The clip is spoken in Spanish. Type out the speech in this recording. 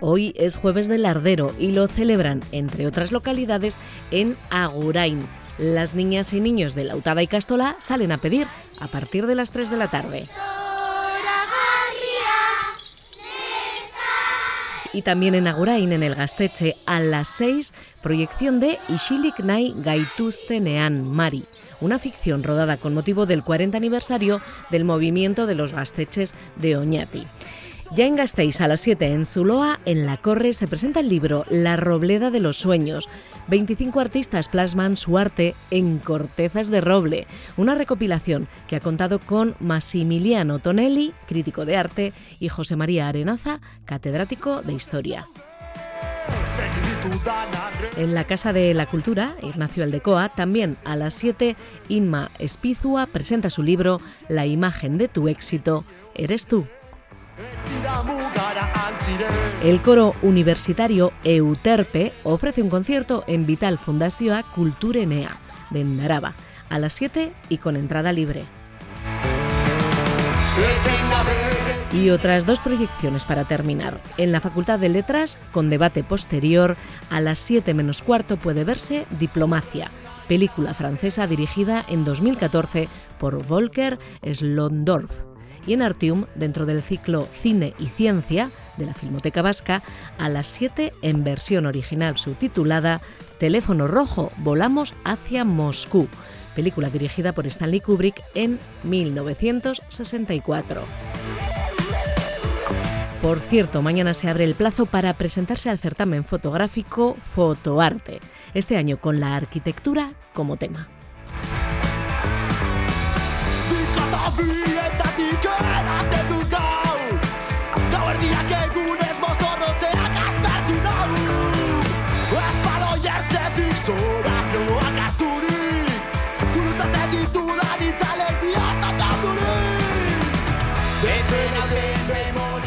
Hoy es jueves del Lardero y lo celebran, entre otras localidades, en Agurain. Las niñas y niños de Lautada y Castola salen a pedir a partir de las 3 de la tarde. y también en Agurain, en el Gasteche, a las 6, proyección de Ishilik Nai Gaituzte Nean Mari, una ficción rodada con motivo del 40 aniversario del movimiento de los Gasteches de Oñati. Ya en Gasteiz, a las 7 en Zuloa, en La Corre, se presenta el libro La Robleda de los Sueños. 25 artistas plasman su arte en cortezas de roble, una recopilación que ha contado con Massimiliano Tonelli, crítico de arte, y José María Arenaza, catedrático de Historia. En la Casa de la Cultura, Ignacio Aldecoa, también a las 7, Inma Espizua presenta su libro La imagen de tu éxito, eres tú. El coro universitario Euterpe ofrece un concierto en Vital Fundazioa Culturenea de Naraba a las 7 y con entrada libre. Y otras dos proyecciones para terminar. En la Facultad de Letras, con debate posterior, a las 7 menos cuarto puede verse Diplomacia, película francesa dirigida en 2014 por Volker Slondorf y en Artium, dentro del ciclo Cine y Ciencia de la Filmoteca Vasca, a las 7 en versión original subtitulada Teléfono Rojo, volamos hacia Moscú, película dirigida por Stanley Kubrick en 1964. Por cierto, mañana se abre el plazo para presentarse al certamen fotográfico Fotoarte, este año con la arquitectura como tema. Raymond.